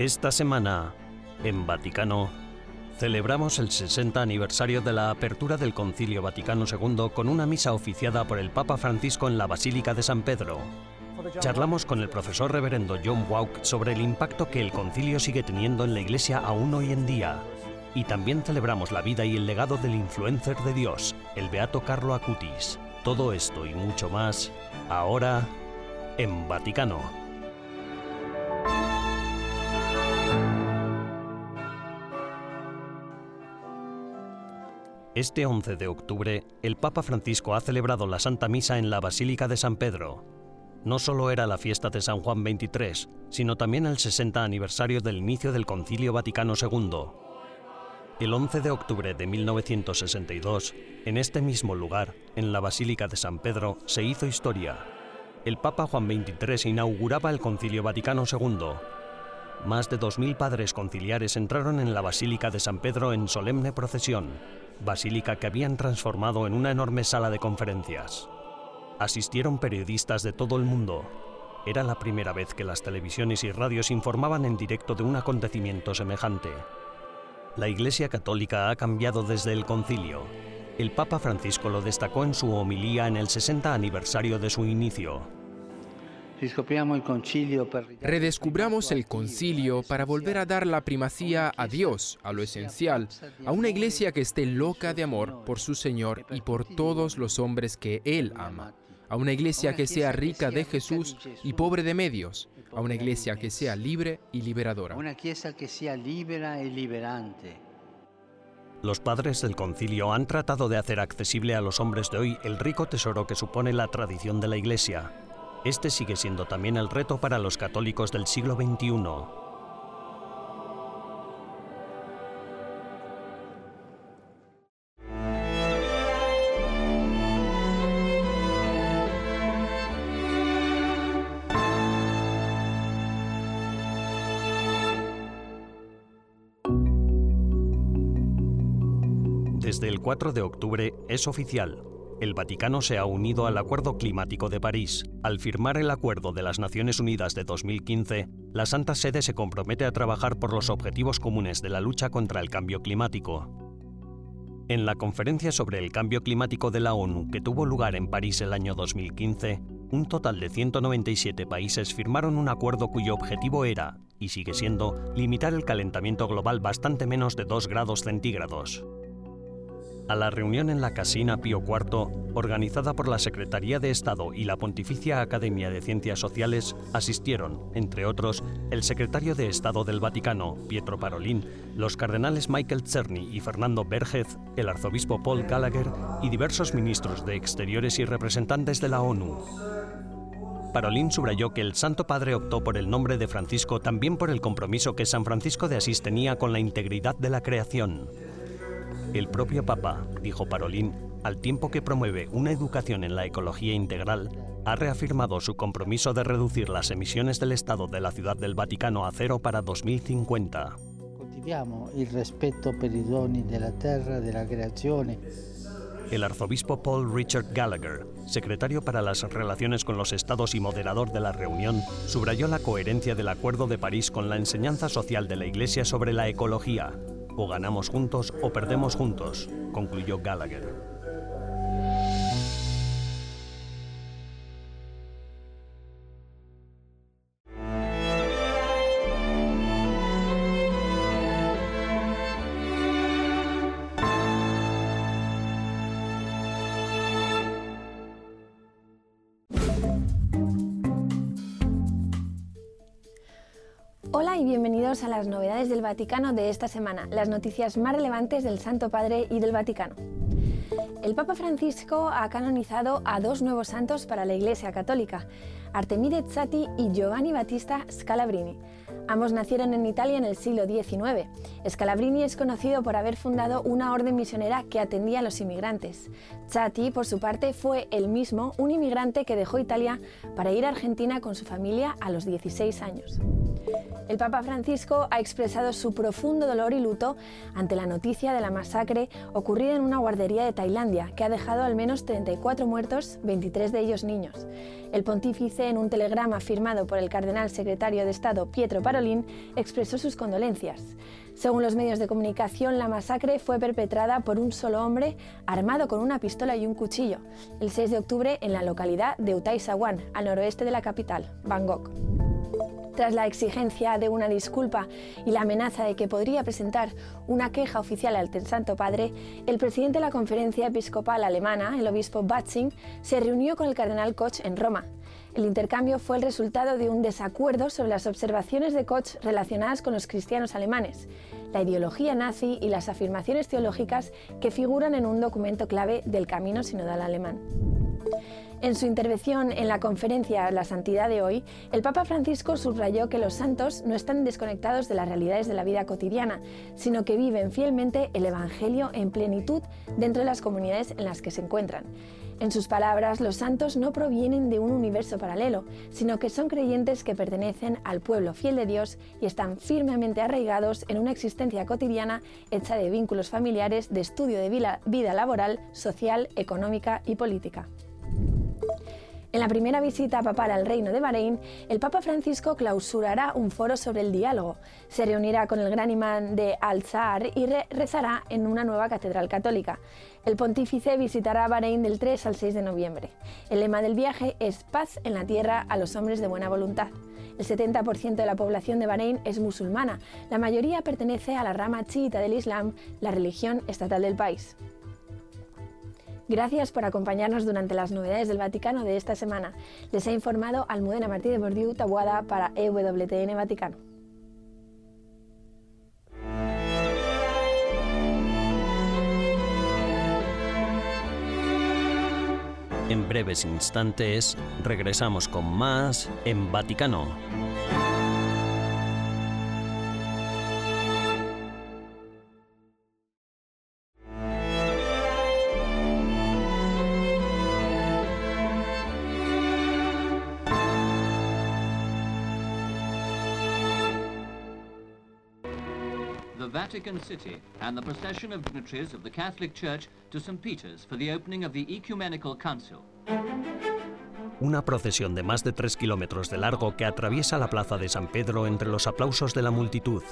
Esta semana, en Vaticano, celebramos el 60 aniversario de la apertura del Concilio Vaticano II con una misa oficiada por el Papa Francisco en la Basílica de San Pedro. Charlamos con el profesor reverendo John Wauk sobre el impacto que el concilio sigue teniendo en la Iglesia aún hoy en día. Y también celebramos la vida y el legado del influencer de Dios, el Beato Carlo Acutis. Todo esto y mucho más, ahora, en Vaticano. Este 11 de octubre, el Papa Francisco ha celebrado la Santa Misa en la Basílica de San Pedro. No solo era la fiesta de San Juan XXIII, sino también el 60 aniversario del inicio del Concilio Vaticano II. El 11 de octubre de 1962, en este mismo lugar, en la Basílica de San Pedro, se hizo historia. El Papa Juan XXIII inauguraba el Concilio Vaticano II. Más de 2.000 padres conciliares entraron en la Basílica de San Pedro en solemne procesión, basílica que habían transformado en una enorme sala de conferencias. Asistieron periodistas de todo el mundo. Era la primera vez que las televisiones y radios informaban en directo de un acontecimiento semejante. La Iglesia Católica ha cambiado desde el concilio. El Papa Francisco lo destacó en su homilía en el 60 aniversario de su inicio. Redescubramos el concilio para volver a dar la primacía a Dios, a lo esencial, a una iglesia que esté loca de amor por su Señor y por todos los hombres que Él ama, a una iglesia que sea rica de Jesús y pobre de medios, a una iglesia que sea libre y liberadora. Una iglesia que sea libera y liberante. Los padres del concilio han tratado de hacer accesible a los hombres de hoy el rico tesoro que supone la tradición de la Iglesia, este sigue siendo también el reto para los católicos del siglo XXI. Desde el 4 de octubre es oficial el Vaticano se ha unido al Acuerdo Climático de París. Al firmar el Acuerdo de las Naciones Unidas de 2015, la Santa Sede se compromete a trabajar por los objetivos comunes de la lucha contra el cambio climático. En la conferencia sobre el cambio climático de la ONU que tuvo lugar en París el año 2015, un total de 197 países firmaron un acuerdo cuyo objetivo era, y sigue siendo, limitar el calentamiento global bastante menos de 2 grados centígrados. A la reunión en la Casina Pío IV, organizada por la Secretaría de Estado y la Pontificia Academia de Ciencias Sociales, asistieron, entre otros, el secretario de Estado del Vaticano, Pietro Parolin, los cardenales Michael Czerny y Fernando Bergez, el arzobispo Paul Gallagher y diversos ministros de Exteriores y representantes de la ONU. Parolín subrayó que el Santo Padre optó por el nombre de Francisco también por el compromiso que San Francisco de Asís tenía con la integridad de la creación. El propio Papa, dijo Parolín, al tiempo que promueve una educación en la ecología integral, ha reafirmado su compromiso de reducir las emisiones del Estado de la Ciudad del Vaticano a cero para 2050. el respeto per i doni della terra, della creazione. El arzobispo Paul Richard Gallagher, secretario para las relaciones con los estados y moderador de la reunión, subrayó la coherencia del Acuerdo de París con la enseñanza social de la Iglesia sobre la ecología, o ganamos juntos o perdemos juntos, concluyó Gallagher. Las novedades del Vaticano de esta semana, las noticias más relevantes del Santo Padre y del Vaticano. El Papa Francisco ha canonizado a dos nuevos santos para la Iglesia Católica, Artemide Zati y Giovanni Battista Scalabrini. Ambos nacieron en Italia en el siglo XIX. Scalabrini es conocido por haber fundado una orden misionera que atendía a los inmigrantes. Zati, por su parte, fue el mismo un inmigrante que dejó Italia para ir a Argentina con su familia a los 16 años. El Papa Francisco ha expresado su profundo dolor y luto ante la noticia de la masacre ocurrida en una guardería de Tailandia, que ha dejado al menos 34 muertos, 23 de ellos niños. El pontífice, en un telegrama firmado por el cardenal secretario de Estado Pietro Parolin, expresó sus condolencias. Según los medios de comunicación, la masacre fue perpetrada por un solo hombre armado con una pistola y un cuchillo, el 6 de octubre en la localidad de Utai Sawan, al noroeste de la capital, Bangkok. Tras la exigencia de una disculpa y la amenaza de que podría presentar una queja oficial al Santo Padre, el presidente de la Conferencia Episcopal Alemana, el obispo Batzing, se reunió con el cardenal Koch en Roma. El intercambio fue el resultado de un desacuerdo sobre las observaciones de Koch relacionadas con los cristianos alemanes, la ideología nazi y las afirmaciones teológicas que figuran en un documento clave del camino sinodal alemán. En su intervención en la conferencia La Santidad de hoy, el Papa Francisco subrayó que los santos no están desconectados de las realidades de la vida cotidiana, sino que viven fielmente el Evangelio en plenitud dentro de las comunidades en las que se encuentran. En sus palabras, los santos no provienen de un universo paralelo, sino que son creyentes que pertenecen al pueblo fiel de Dios y están firmemente arraigados en una existencia cotidiana hecha de vínculos familiares, de estudio de vida laboral, social, económica y política. En la primera visita papal al Reino de Bahrein, el Papa Francisco clausurará un foro sobre el diálogo, se reunirá con el gran imán de Al-Zahar y rezará en una nueva catedral católica. El pontífice visitará Bahrein del 3 al 6 de noviembre. El lema del viaje es Paz en la tierra a los hombres de buena voluntad. El 70% de la población de Bahrein es musulmana, la mayoría pertenece a la rama chiita del Islam, la religión estatal del país. Gracias por acompañarnos durante las novedades del Vaticano de esta semana. Les ha informado Almudena Martí de Bordiú Tabuada para EWTN Vaticano. En breves instantes regresamos con más en Vaticano. Vatican City and the procession of dignitaries of the Catholic Church to St. Peter's for the opening of the Ecumenical Council. Una procesión de más de tres kilómetros de largo que atraviesa la plaza de San Pedro entre los aplausos de la multitud.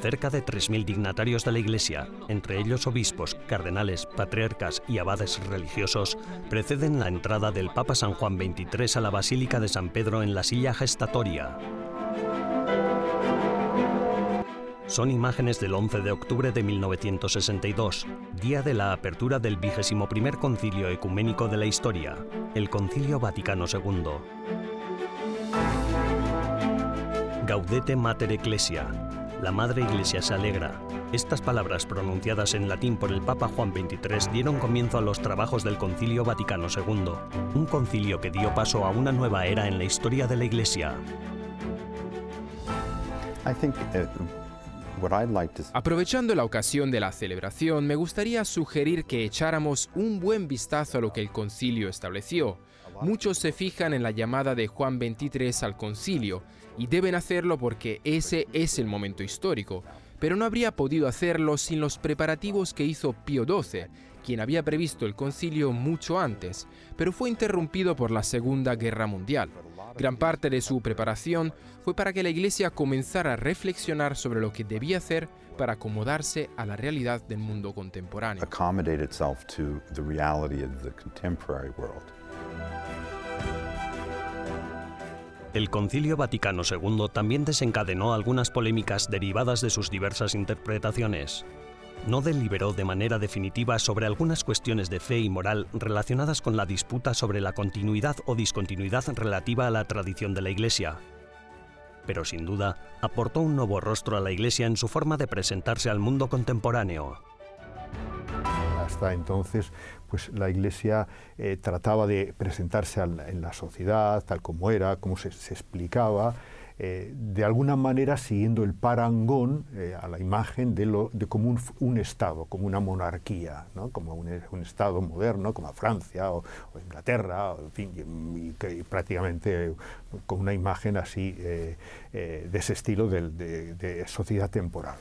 Cerca de 3.000 dignatarios de la Iglesia, entre ellos obispos, cardenales, patriarcas y abades religiosos, preceden la entrada del Papa San Juan XXIII a la Basílica de San Pedro en la silla gestatoria. Son imágenes del 11 de octubre de 1962, día de la apertura del vigésimo primer concilio ecuménico de la historia, el Concilio Vaticano II. Gaudete Mater Ecclesia, la Madre Iglesia se alegra. Estas palabras pronunciadas en latín por el Papa Juan XXIII dieron comienzo a los trabajos del Concilio Vaticano II, un concilio que dio paso a una nueva era en la historia de la Iglesia. Uh, Aprovechando la ocasión de la celebración, me gustaría sugerir que echáramos un buen vistazo a lo que el concilio estableció. Muchos se fijan en la llamada de Juan XXIII al concilio, y deben hacerlo porque ese es el momento histórico, pero no habría podido hacerlo sin los preparativos que hizo Pío XII, quien había previsto el concilio mucho antes, pero fue interrumpido por la Segunda Guerra Mundial. Gran parte de su preparación fue para que la Iglesia comenzara a reflexionar sobre lo que debía hacer para acomodarse a la realidad del mundo contemporáneo. El Concilio Vaticano II también desencadenó algunas polémicas derivadas de sus diversas interpretaciones no deliberó de manera definitiva sobre algunas cuestiones de fe y moral relacionadas con la disputa sobre la continuidad o discontinuidad relativa a la tradición de la Iglesia. Pero sin duda, aportó un nuevo rostro a la Iglesia en su forma de presentarse al mundo contemporáneo. Hasta entonces, pues la Iglesia eh, trataba de presentarse en la sociedad tal como era, como se explicaba, eh, de alguna manera siguiendo el parangón eh, a la imagen de, lo, de como un, Estado, como una monarquía, ¿no? como un, Estado moderno, como Francia o, Inglaterra, en fin, y, prácticamente con una imagen así de ese estilo de sociedad temporal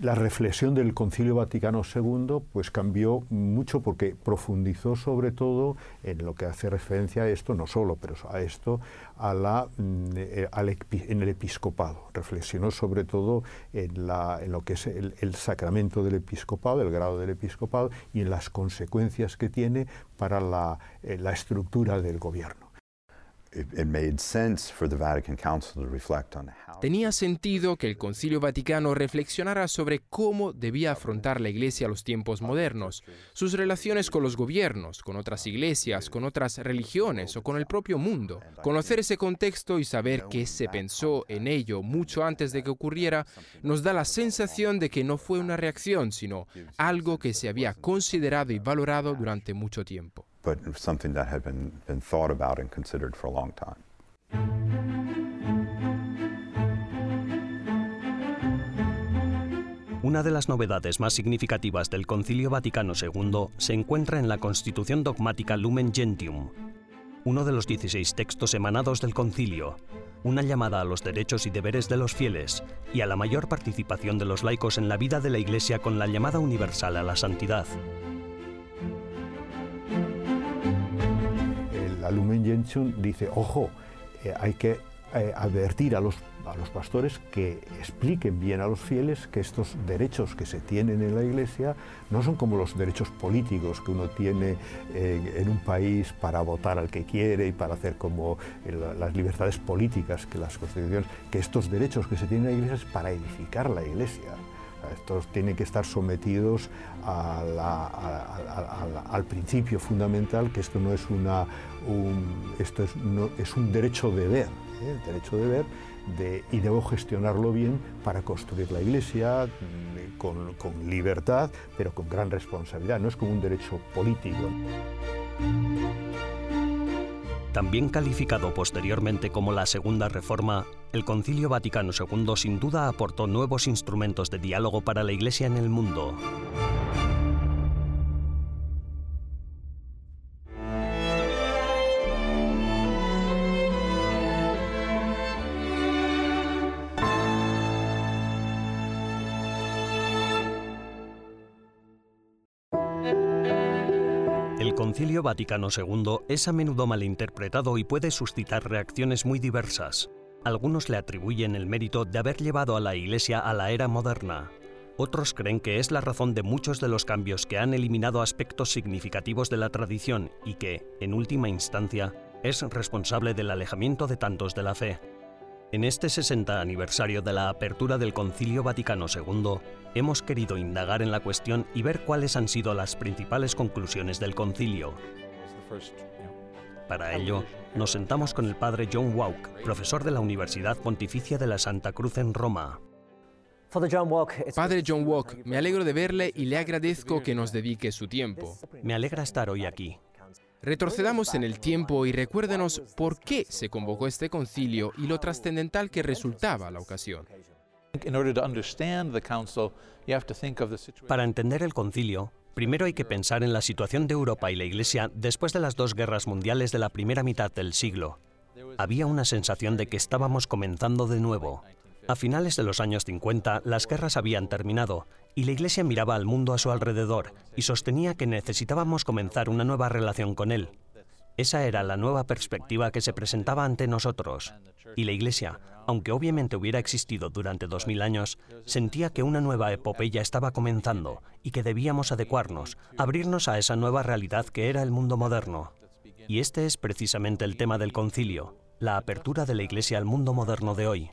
la reflexión del Concilio Vaticano II pues cambió mucho porque profundizó sobre todo en lo que hace referencia a esto, no solo, pero a esto, a la, mm, eh, en el episcopado. Reflexionó sobre todo en, lo que es el, sacramento del episcopado, el grado del episcopado y en las consecuencias que tiene para la, eh, la estructura del gobierno. Tenía sentido que el Concilio Vaticano reflexionara sobre cómo debía afrontar la Iglesia a los tiempos modernos, sus relaciones con los gobiernos, con otras iglesias, con otras religiones o con el propio mundo. Conocer ese contexto y saber qué se pensó en ello mucho antes de que ocurriera nos da la sensación de que no fue una reacción, sino algo que se había considerado y valorado durante mucho tiempo but something that had been, been thought about and considered for a long time. Una de las novedades más significativas del Concilio Vaticano II se encuentra en la Constitución dogmática Lumen Gentium, uno de los 16 textos emanados del concilio, una llamada a los derechos y deberes de los fieles y a la mayor participación de los laicos en la vida de la Iglesia con la llamada universal a la santidad. La Lumen Gentium dice, ojo, eh, hay que eh, advertir a los, pastores que expliquen bien a los fieles que estos derechos que se tienen en la Iglesia no son como los derechos políticos que uno tiene eh, en un país para votar al que quiere y para hacer como las libertades políticas que las constituciones, que estos derechos que se tienen en la Iglesia es para edificar la Iglesia estos tienen que estar sometidos al principio fundamental que esto no es una un, esto es, es un derecho de ver, ¿eh? derecho de y debo gestionarlo bien para construir la iglesia mm, con libertad, pero con gran responsabilidad. No es como un derecho político. También calificado posteriormente como la Segunda Reforma, el Concilio Vaticano II sin duda aportó nuevos instrumentos de diálogo para la Iglesia en el mundo. Vaticano II es a menudo malinterpretado y puede suscitar reacciones muy diversas. Algunos le atribuyen el mérito de haber llevado a la Iglesia a la era moderna. Otros creen que es la razón de muchos de los cambios que han eliminado aspectos significativos de la tradición y que, en última instancia, es responsable del alejamiento de tantos de la fe. En este 60 aniversario de la apertura del Concilio Vaticano II, hemos querido indagar en la cuestión y ver cuáles han sido las principales conclusiones del concilio. Para ello, nos sentamos con el padre John Walk, profesor de la Universidad Pontificia de la Santa Cruz en Roma. Padre John Walk, me alegro de verle y le agradezco que nos dedique su tiempo. Me alegra estar hoy aquí. Retrocedamos en el tiempo y recuérdenos por qué se convocó este concilio y lo trascendental que resultaba la ocasión. Para entender el concilio, primero hay que pensar en la situación de Europa y la Iglesia después de las dos guerras mundiales de la primera mitad del siglo. Había una sensación de que estábamos comenzando de nuevo. A finales de los años 50, las guerras habían terminado y la Iglesia miraba al mundo a su alrededor y sostenía que necesitábamos comenzar una nueva relación con Él. Esa era la nueva perspectiva que se presentaba ante nosotros. Y la Iglesia, aunque obviamente hubiera existido durante dos mil años, sentía que una nueva epopeya estaba comenzando y que debíamos adecuarnos, abrirnos a esa nueva realidad que era el mundo moderno. Y este es precisamente el tema del concilio, la apertura de la Iglesia al mundo moderno de hoy.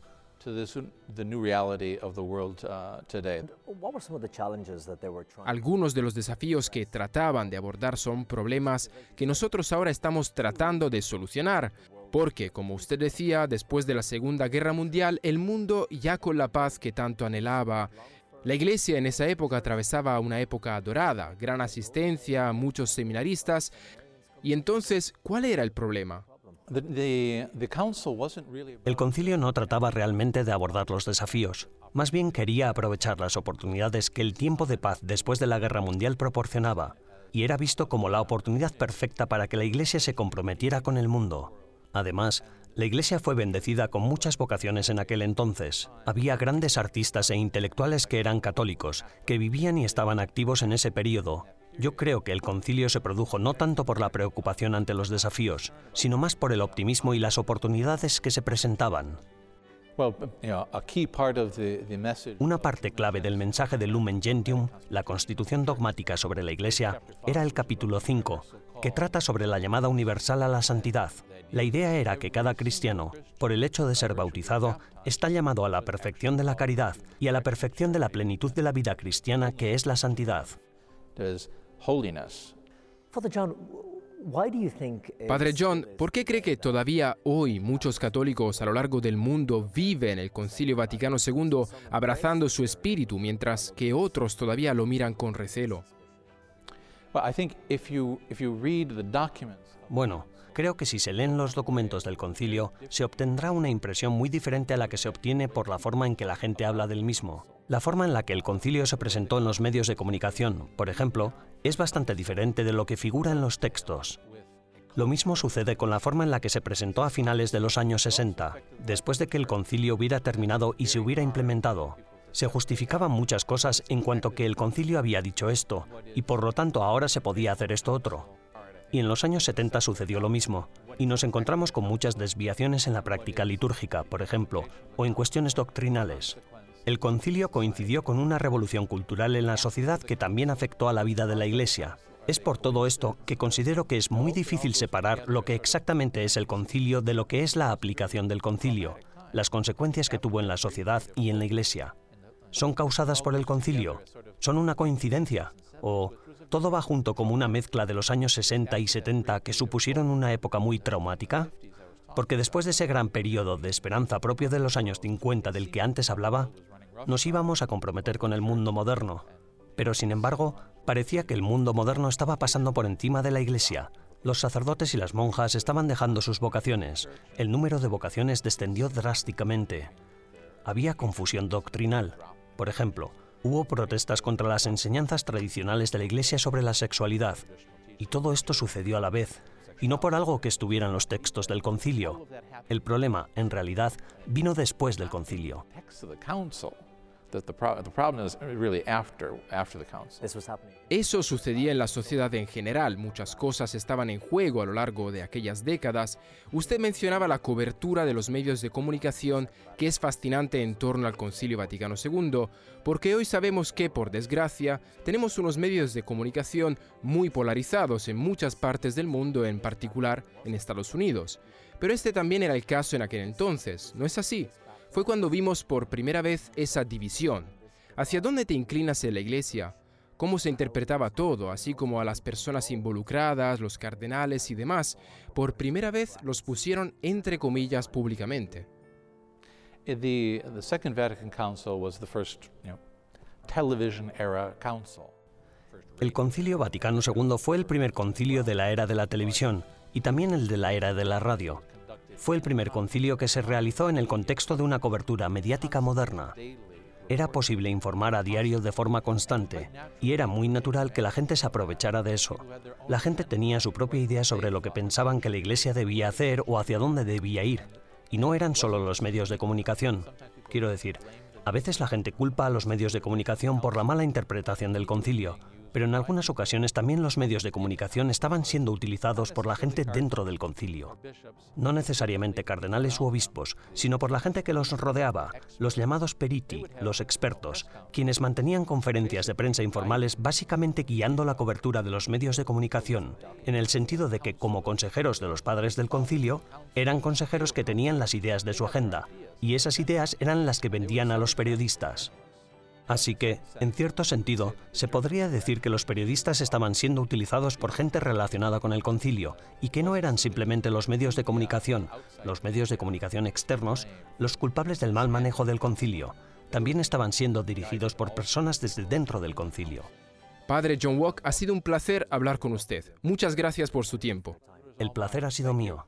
Algunos de los desafíos que trataban de abordar son problemas que nosotros ahora estamos tratando de solucionar, porque, como usted decía, después de la Segunda Guerra Mundial, el mundo ya con la paz que tanto anhelaba, la iglesia en esa época atravesaba una época dorada, gran asistencia, muchos seminaristas, y entonces, ¿cuál era el problema? El concilio no trataba realmente de abordar los desafíos, más bien quería aprovechar las oportunidades que el tiempo de paz después de la Guerra Mundial proporcionaba, y era visto como la oportunidad perfecta para que la Iglesia se comprometiera con el mundo. Además, la Iglesia fue bendecida con muchas vocaciones en aquel entonces. Había grandes artistas e intelectuales que eran católicos, que vivían y estaban activos en ese periodo, yo creo que el concilio se produjo no tanto por la preocupación ante los desafíos, sino más por el optimismo y las oportunidades que se presentaban. Una parte clave del mensaje de Lumen Gentium, la constitución dogmática sobre la Iglesia, era el capítulo 5, que trata sobre la llamada universal a la santidad. La idea era que cada cristiano, por el hecho de ser bautizado, está llamado a la perfección de la caridad y a la perfección de la plenitud de la vida cristiana que es la santidad. Padre John, ¿por qué cree que todavía hoy muchos católicos a lo largo del mundo viven el Concilio Vaticano II abrazando su espíritu, mientras que otros todavía lo miran con recelo? Bueno, creo que si se leen los documentos del concilio, se obtendrá una impresión muy diferente a la que se obtiene por la forma en que la gente habla del mismo. La forma en la que el concilio se presentó en los medios de comunicación, por ejemplo, es bastante diferente de lo que figura en los textos. Lo mismo sucede con la forma en la que se presentó a finales de los años 60, después de que el concilio hubiera terminado y se hubiera implementado. Se justificaban muchas cosas en cuanto que el concilio había dicho esto, y por lo tanto ahora se podía hacer esto otro. Y en los años 70 sucedió lo mismo, y nos encontramos con muchas desviaciones en la práctica litúrgica, por ejemplo, o en cuestiones doctrinales. El concilio coincidió con una revolución cultural en la sociedad que también afectó a la vida de la Iglesia. Es por todo esto que considero que es muy difícil separar lo que exactamente es el concilio de lo que es la aplicación del concilio, las consecuencias que tuvo en la sociedad y en la Iglesia. ¿Son causadas por el concilio? ¿Son una coincidencia? ¿O todo va junto como una mezcla de los años 60 y 70 que supusieron una época muy traumática? Porque después de ese gran periodo de esperanza propio de los años 50 del que antes hablaba, nos íbamos a comprometer con el mundo moderno. Pero sin embargo, parecía que el mundo moderno estaba pasando por encima de la Iglesia. Los sacerdotes y las monjas estaban dejando sus vocaciones. El número de vocaciones descendió drásticamente. Había confusión doctrinal. Por ejemplo, hubo protestas contra las enseñanzas tradicionales de la Iglesia sobre la sexualidad. Y todo esto sucedió a la vez, y no por algo que estuviera en los textos del concilio. El problema, en realidad, vino después del concilio. Eso sucedía en la sociedad en general, muchas cosas estaban en juego a lo largo de aquellas décadas. Usted mencionaba la cobertura de los medios de comunicación, que es fascinante en torno al Concilio Vaticano II, porque hoy sabemos que, por desgracia, tenemos unos medios de comunicación muy polarizados en muchas partes del mundo, en particular en Estados Unidos. Pero este también era el caso en aquel entonces, ¿no es así? Fue cuando vimos por primera vez esa división. ¿Hacia dónde te inclinas en la iglesia? ¿Cómo se interpretaba todo, así como a las personas involucradas, los cardenales y demás? Por primera vez los pusieron entre comillas públicamente. El Concilio Vaticano II fue el primer concilio de la era de la televisión y también el de la era de la radio fue el primer concilio que se realizó en el contexto de una cobertura mediática moderna. Era posible informar a diario de forma constante y era muy natural que la gente se aprovechara de eso. La gente tenía su propia idea sobre lo que pensaban que la Iglesia debía hacer o hacia dónde debía ir. Y no eran solo los medios de comunicación. Quiero decir, a veces la gente culpa a los medios de comunicación por la mala interpretación del concilio, pero en algunas ocasiones también los medios de comunicación estaban siendo utilizados por la gente dentro del concilio. No necesariamente cardenales u obispos, sino por la gente que los rodeaba, los llamados periti, los expertos, quienes mantenían conferencias de prensa informales básicamente guiando la cobertura de los medios de comunicación, en el sentido de que como consejeros de los padres del concilio, eran consejeros que tenían las ideas de su agenda, y esas ideas eran las que vendían a los periodistas. Así que, en cierto sentido, se podría decir que los periodistas estaban siendo utilizados por gente relacionada con el concilio y que no eran simplemente los medios de comunicación, los medios de comunicación externos, los culpables del mal manejo del concilio. También estaban siendo dirigidos por personas desde dentro del concilio. Padre John Walk, ha sido un placer hablar con usted. Muchas gracias por su tiempo. El placer ha sido mío.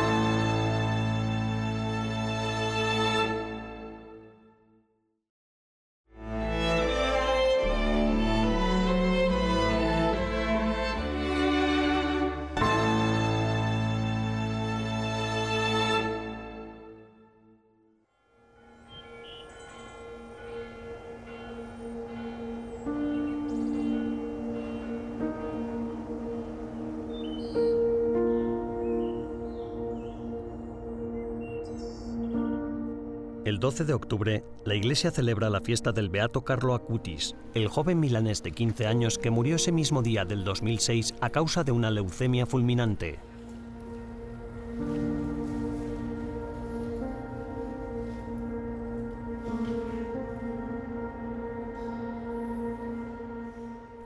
12 de octubre, la iglesia celebra la fiesta del Beato Carlo Acutis, el joven milanés de 15 años que murió ese mismo día del 2006 a causa de una leucemia fulminante.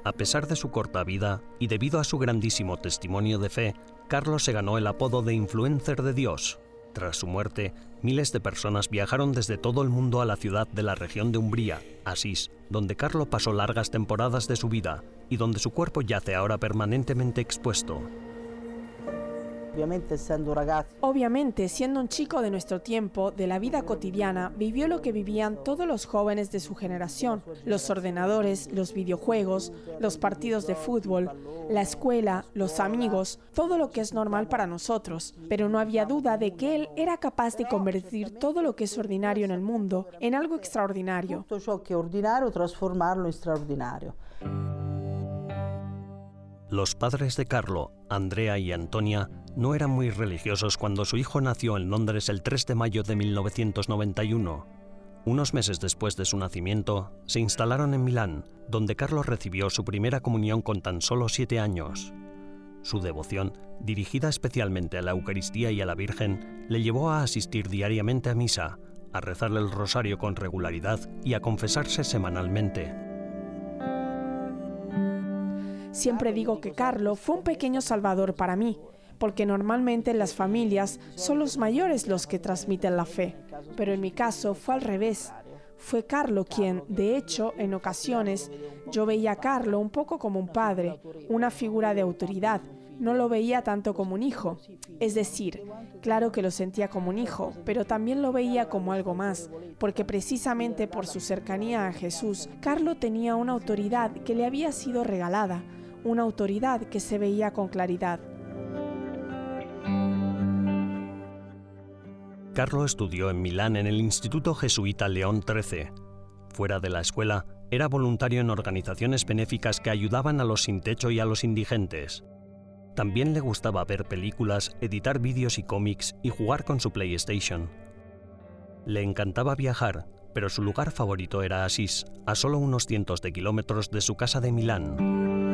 A pesar de su corta vida y debido a su grandísimo testimonio de fe, Carlos se ganó el apodo de influencer de Dios. Tras su muerte, miles de personas viajaron desde todo el mundo a la ciudad de la región de Umbría, Asís, donde Carlo pasó largas temporadas de su vida y donde su cuerpo yace ahora permanentemente expuesto. Obviamente, siendo un chico de nuestro tiempo, de la vida cotidiana, vivió lo que vivían todos los jóvenes de su generación. Los ordenadores, los videojuegos, los partidos de fútbol, la escuela, los amigos, todo lo que es normal para nosotros. Pero no había duda de que él era capaz de convertir todo lo que es ordinario en el mundo en algo extraordinario. Todo lo que es ordinario, transformarlo en extraordinario. Los padres de Carlo, Andrea y Antonia, no eran muy religiosos cuando su hijo nació en Londres el 3 de mayo de 1991. Unos meses después de su nacimiento, se instalaron en Milán, donde Carlos recibió su primera comunión con tan solo siete años. Su devoción, dirigida especialmente a la Eucaristía y a la Virgen, le llevó a asistir diariamente a misa, a rezarle el rosario con regularidad y a confesarse semanalmente. Siempre digo que Carlo fue un pequeño salvador para mí, porque normalmente en las familias son los mayores los que transmiten la fe, pero en mi caso fue al revés. Fue Carlo quien, de hecho, en ocasiones yo veía a Carlo un poco como un padre, una figura de autoridad, no lo veía tanto como un hijo. Es decir, claro que lo sentía como un hijo, pero también lo veía como algo más, porque precisamente por su cercanía a Jesús, Carlo tenía una autoridad que le había sido regalada, una autoridad que se veía con claridad. Carlo estudió en Milán en el Instituto Jesuita León XIII. Fuera de la escuela, era voluntario en organizaciones benéficas que ayudaban a los sin techo y a los indigentes. También le gustaba ver películas, editar vídeos y cómics y jugar con su PlayStation. Le encantaba viajar, pero su lugar favorito era Asís, a solo unos cientos de kilómetros de su casa de Milán.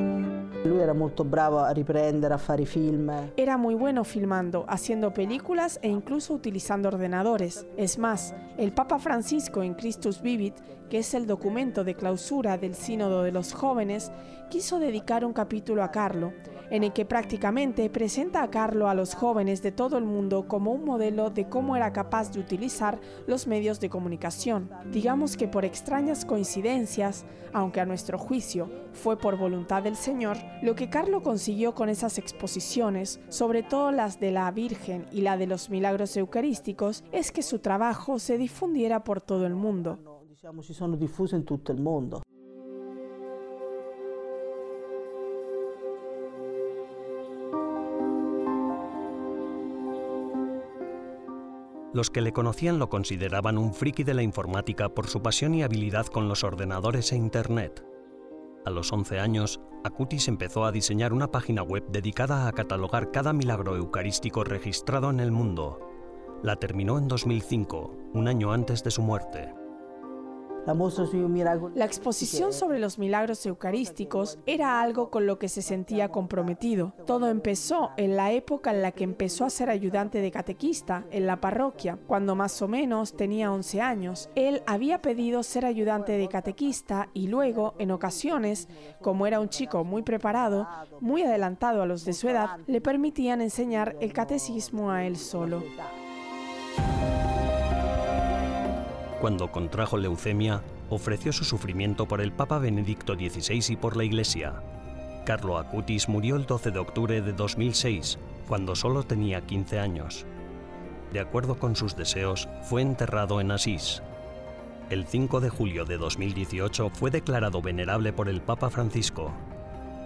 Era bravo a riprendere, a fare film. Era muy bueno filmando, haciendo películas e incluso utilizando ordenadores. Es más, el Papa Francisco en Christus Vivit, que es el documento de clausura del Sínodo de los Jóvenes, quiso dedicar un capítulo a Carlo, en el que prácticamente presenta a Carlo a los jóvenes de todo el mundo como un modelo de cómo era capaz de utilizar los medios de comunicación. Digamos que por extrañas coincidencias, aunque a nuestro juicio fue por voluntad del Señor, lo que Carlo consiguió con esas exposiciones, sobre todo las de la Virgen y la de los milagros eucarísticos, es que su trabajo se difundiera por todo el mundo. Los que le conocían lo consideraban un friki de la informática por su pasión y habilidad con los ordenadores e Internet. A los 11 años, Acutis empezó a diseñar una página web dedicada a catalogar cada milagro eucarístico registrado en el mundo. La terminó en 2005, un año antes de su muerte. La exposición sobre los milagros eucarísticos era algo con lo que se sentía comprometido. Todo empezó en la época en la que empezó a ser ayudante de catequista en la parroquia, cuando más o menos tenía 11 años. Él había pedido ser ayudante de catequista y luego, en ocasiones, como era un chico muy preparado, muy adelantado a los de su edad, le permitían enseñar el catecismo a él solo. Cuando contrajo leucemia, ofreció su sufrimiento por el Papa Benedicto XVI y por la Iglesia. Carlo Acutis murió el 12 de octubre de 2006, cuando solo tenía 15 años. De acuerdo con sus deseos, fue enterrado en Asís. El 5 de julio de 2018 fue declarado venerable por el Papa Francisco.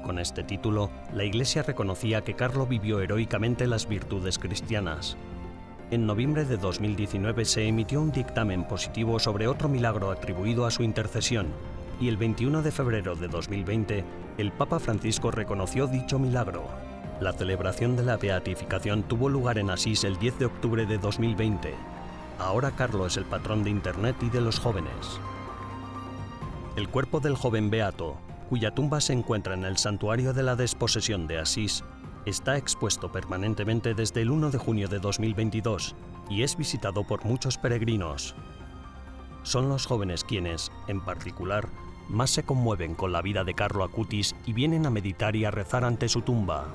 Con este título, la Iglesia reconocía que Carlo vivió heroicamente las virtudes cristianas. En noviembre de 2019 se emitió un dictamen positivo sobre otro milagro atribuido a su intercesión, y el 21 de febrero de 2020 el Papa Francisco reconoció dicho milagro. La celebración de la beatificación tuvo lugar en Asís el 10 de octubre de 2020. Ahora Carlo es el patrón de Internet y de los jóvenes. El cuerpo del joven beato, cuya tumba se encuentra en el santuario de la desposesión de Asís, está expuesto permanentemente desde el 1 de junio de 2022 y es visitado por muchos peregrinos. Son los jóvenes quienes, en particular, más se conmueven con la vida de Carlo Acutis y vienen a meditar y a rezar ante su tumba.